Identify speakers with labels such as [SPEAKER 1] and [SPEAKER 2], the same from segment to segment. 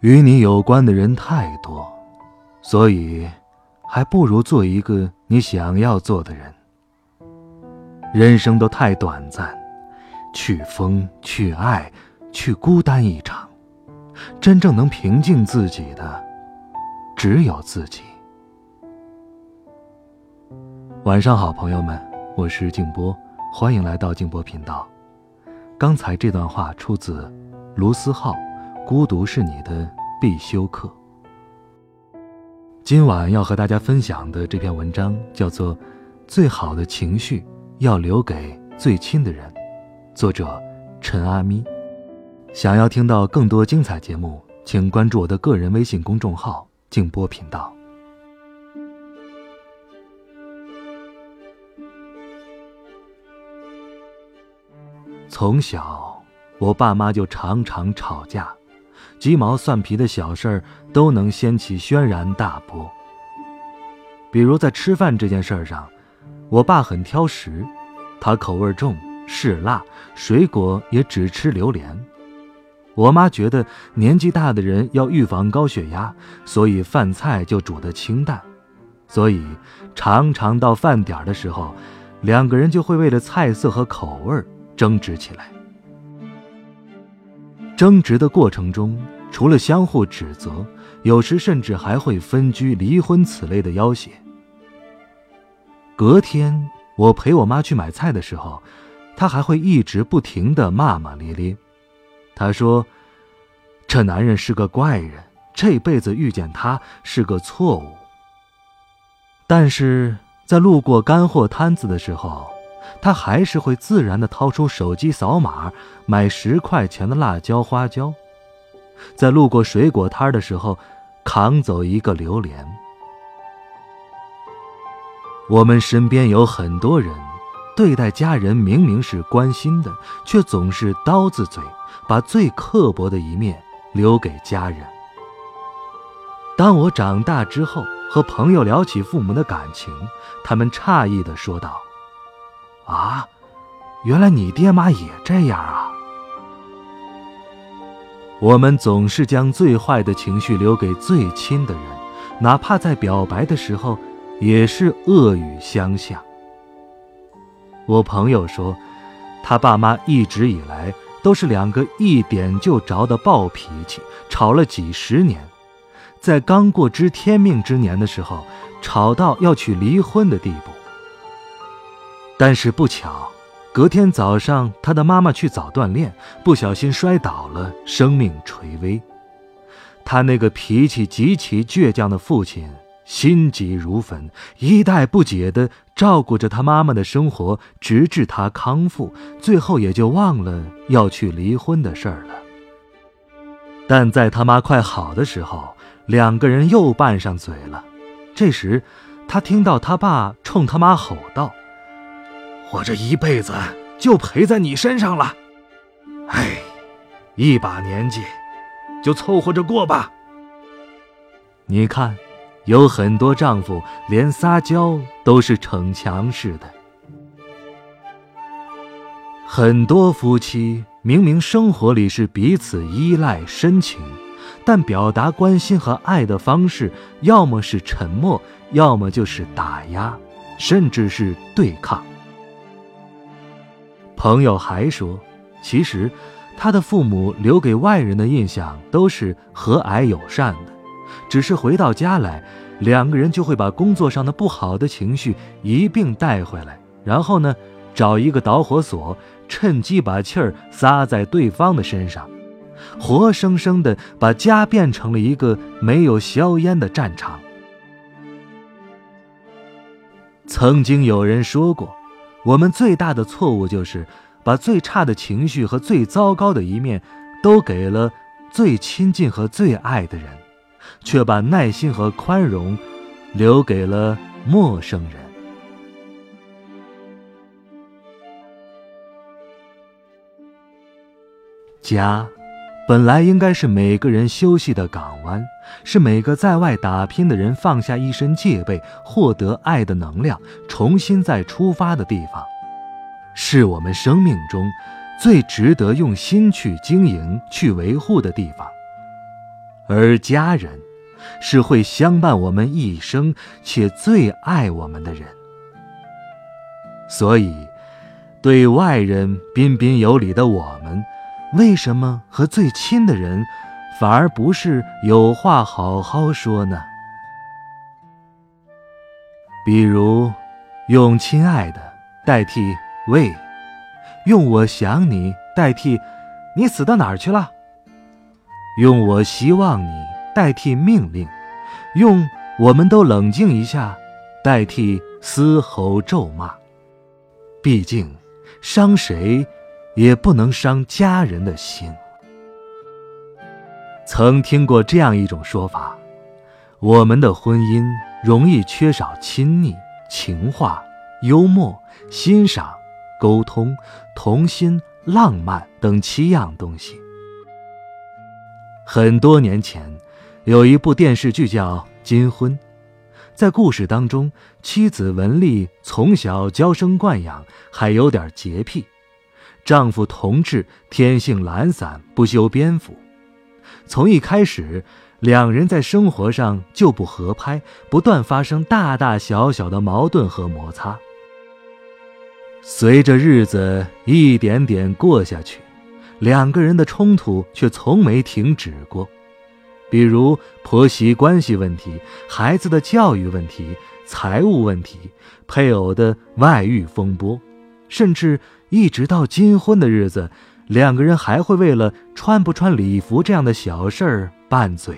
[SPEAKER 1] 与你有关的人太多，所以还不如做一个你想要做的人。人生都太短暂，去疯，去爱，去孤单一场。真正能平静自己的，只有自己。晚上好，朋友们，我是静波，欢迎来到静波频道。刚才这段话出自卢思浩。孤独是你的必修课。今晚要和大家分享的这篇文章叫做《最好的情绪要留给最亲的人》，作者陈阿咪。想要听到更多精彩节目，请关注我的个人微信公众号“静波频道”。从小，我爸妈就常常吵架。鸡毛蒜皮的小事儿都能掀起轩然大波。比如在吃饭这件事儿上，我爸很挑食，他口味重，嗜辣，水果也只吃榴莲。我妈觉得年纪大的人要预防高血压，所以饭菜就煮得清淡。所以常常到饭点的时候，两个人就会为了菜色和口味争执起来。争执的过程中，除了相互指责，有时甚至还会分居、离婚此类的要挟。隔天，我陪我妈去买菜的时候，她还会一直不停的骂骂咧咧。她说：“这男人是个怪人，这辈子遇见他是个错误。”但是在路过干货摊子的时候，他还是会自然地掏出手机扫码买十块钱的辣椒花椒，在路过水果摊的时候，扛走一个榴莲。我们身边有很多人，对待家人明明是关心的，却总是刀子嘴，把最刻薄的一面留给家人。当我长大之后，和朋友聊起父母的感情，他们诧异地说道。啊，原来你爹妈也这样啊！我们总是将最坏的情绪留给最亲的人，哪怕在表白的时候，也是恶语相向。我朋友说，他爸妈一直以来都是两个一点就着的暴脾气，吵了几十年，在刚过知天命之年的时候，吵到要去离婚的地步。但是不巧，隔天早上，他的妈妈去早锻炼，不小心摔倒了，生命垂危。他那个脾气极其倔强的父亲心急如焚，一代不解地照顾着他妈妈的生活，直至他康复，最后也就忘了要去离婚的事儿了。但在他妈快好的时候，两个人又拌上嘴了。这时，他听到他爸冲他妈吼道。我这一辈子就陪在你身上了，哎，一把年纪，就凑合着过吧。你看，有很多丈夫连撒娇都是逞强似的，很多夫妻明明生活里是彼此依赖深情，但表达关心和爱的方式，要么是沉默，要么就是打压，甚至是对抗。朋友还说，其实他的父母留给外人的印象都是和蔼友善的，只是回到家来，两个人就会把工作上的不好的情绪一并带回来，然后呢，找一个导火索，趁机把气儿撒在对方的身上，活生生的把家变成了一个没有硝烟的战场。曾经有人说过。我们最大的错误就是，把最差的情绪和最糟糕的一面，都给了最亲近和最爱的人，却把耐心和宽容留给了陌生人。家，本来应该是每个人休息的港湾，是每个在外打拼的人放下一身戒备，获得爱的能量，重新再出发的地方，是我们生命中最值得用心去经营、去维护的地方。而家人，是会相伴我们一生且最爱我们的人。所以，对外人彬彬有礼的我们。为什么和最亲的人，反而不是有话好好说呢？比如，用“亲爱的”代替“喂”，用“我想你”代替“你死到哪儿去了”，用“我希望你”代替命令，用“我们都冷静一下”代替嘶吼咒骂。毕竟，伤谁？也不能伤家人的心。曾听过这样一种说法：我们的婚姻容易缺少亲昵、情话、幽默、欣赏、沟通、童心、浪漫等七样东西。很多年前，有一部电视剧叫《金婚》，在故事当中，妻子文丽从小娇生惯养，还有点洁癖。丈夫同志天性懒散，不修边幅。从一开始，两人在生活上就不合拍，不断发生大大小小的矛盾和摩擦。随着日子一点点过下去，两个人的冲突却从没停止过。比如婆媳关系问题、孩子的教育问题、财务问题、配偶的外遇风波，甚至……一直到金婚的日子，两个人还会为了穿不穿礼服这样的小事儿拌嘴。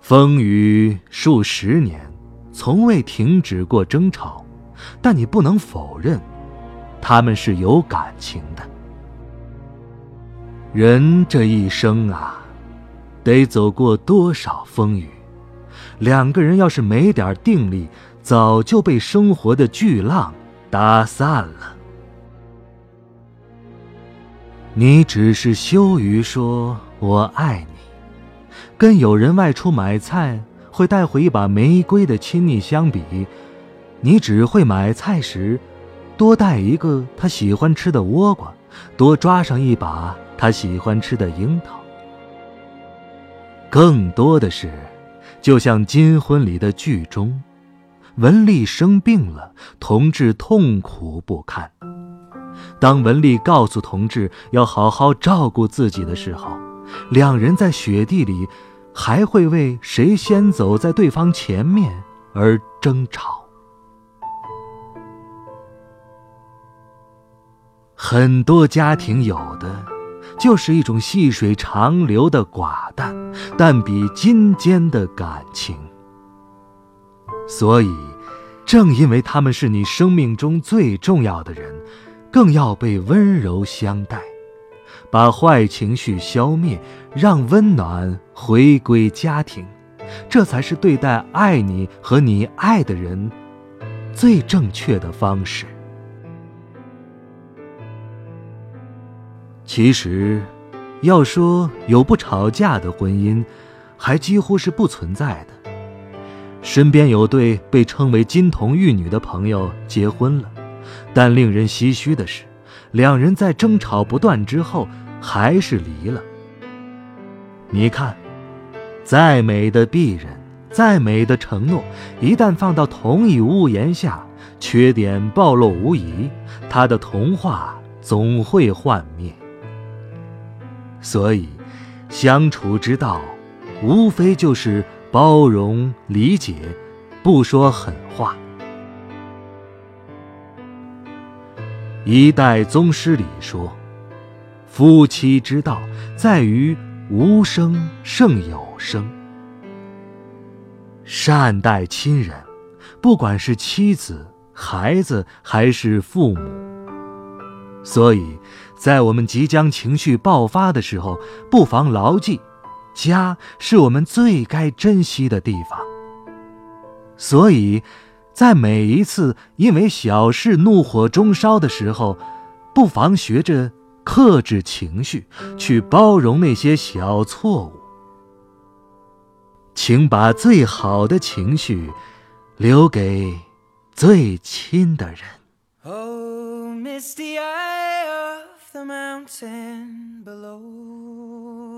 [SPEAKER 1] 风雨数十年，从未停止过争吵，但你不能否认，他们是有感情的。人这一生啊，得走过多少风雨？两个人要是没点定力，早就被生活的巨浪。打散了，你只是羞于说“我爱你”，跟有人外出买菜会带回一把玫瑰的亲昵相比，你只会买菜时多带一个他喜欢吃的倭瓜，多抓上一把他喜欢吃的樱桃。更多的是，就像金婚里的剧中。文丽生病了，同志痛苦不堪。当文丽告诉同志要好好照顾自己的时候，两人在雪地里还会为谁先走在对方前面而争吵。很多家庭有的就是一种细水长流的寡淡，但比金坚的感情。所以，正因为他们是你生命中最重要的人，更要被温柔相待，把坏情绪消灭，让温暖回归家庭，这才是对待爱你和你爱的人最正确的方式。其实，要说有不吵架的婚姻，还几乎是不存在的。身边有对被称为金童玉女的朋友结婚了，但令人唏嘘的是，两人在争吵不断之后还是离了。你看，再美的璧人，再美的承诺，一旦放到同一屋檐下，缺点暴露无遗，他的童话总会幻灭。所以，相处之道，无非就是。包容理解，不说狠话。一代宗师里说：“夫妻之道，在于无声胜有声。”善待亲人，不管是妻子、孩子还是父母。所以，在我们即将情绪爆发的时候，不妨牢记，家是我们最该珍惜的地方。所以，在每一次因为小事怒火中烧的时候，不妨学着克制情绪，去包容那些小错误。请把最好的情绪留给最亲的人。
[SPEAKER 2] ohmist eye of the mountain below.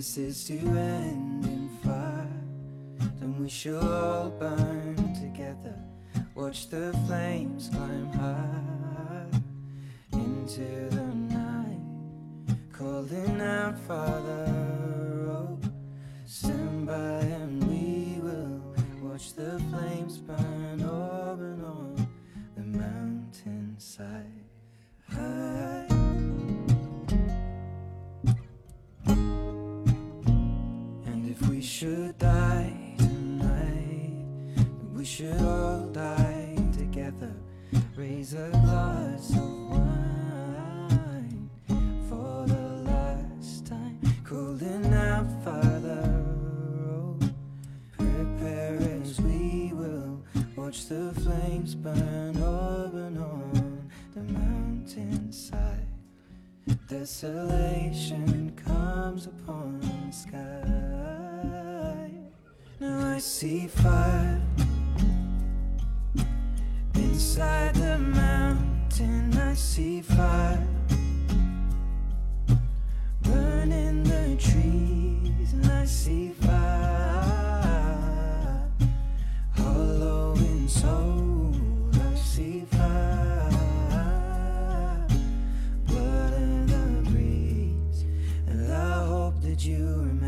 [SPEAKER 2] This is to end in fire, then we shall all burn together. Watch the flames climb high into the night, calling out, Father, should all die together. Raise a glass of wine for the last time. Cooling out, Father, oh, prepare as we will watch the flames burn over and on the mountainside. Desolation comes upon the sky. Now I see fire inside the mountain. I see fire burning the trees, and I see fire hollow in soul. I see fire blood in the breeze, and I hope that you remember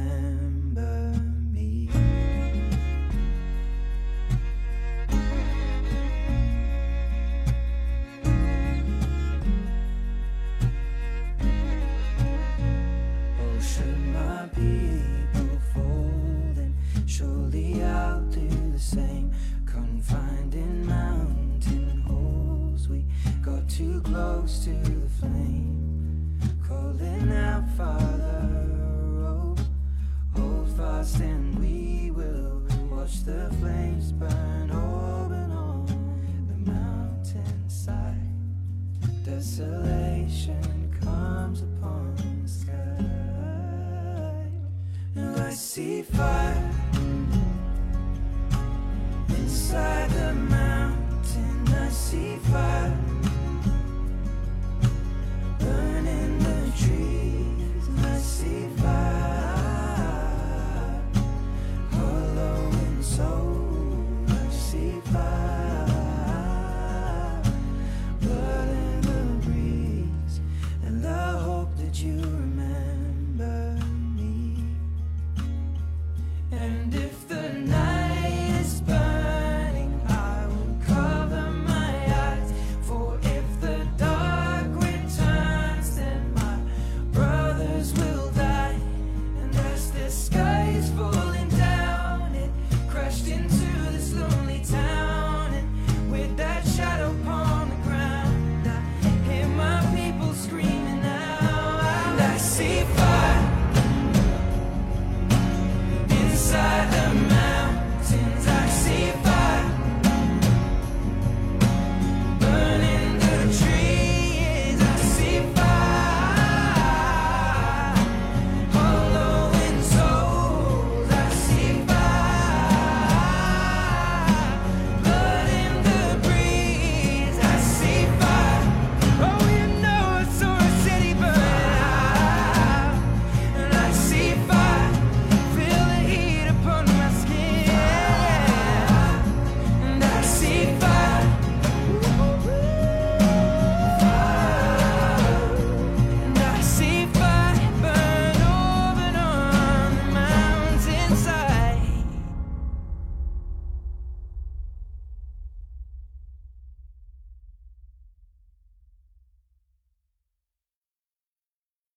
[SPEAKER 2] and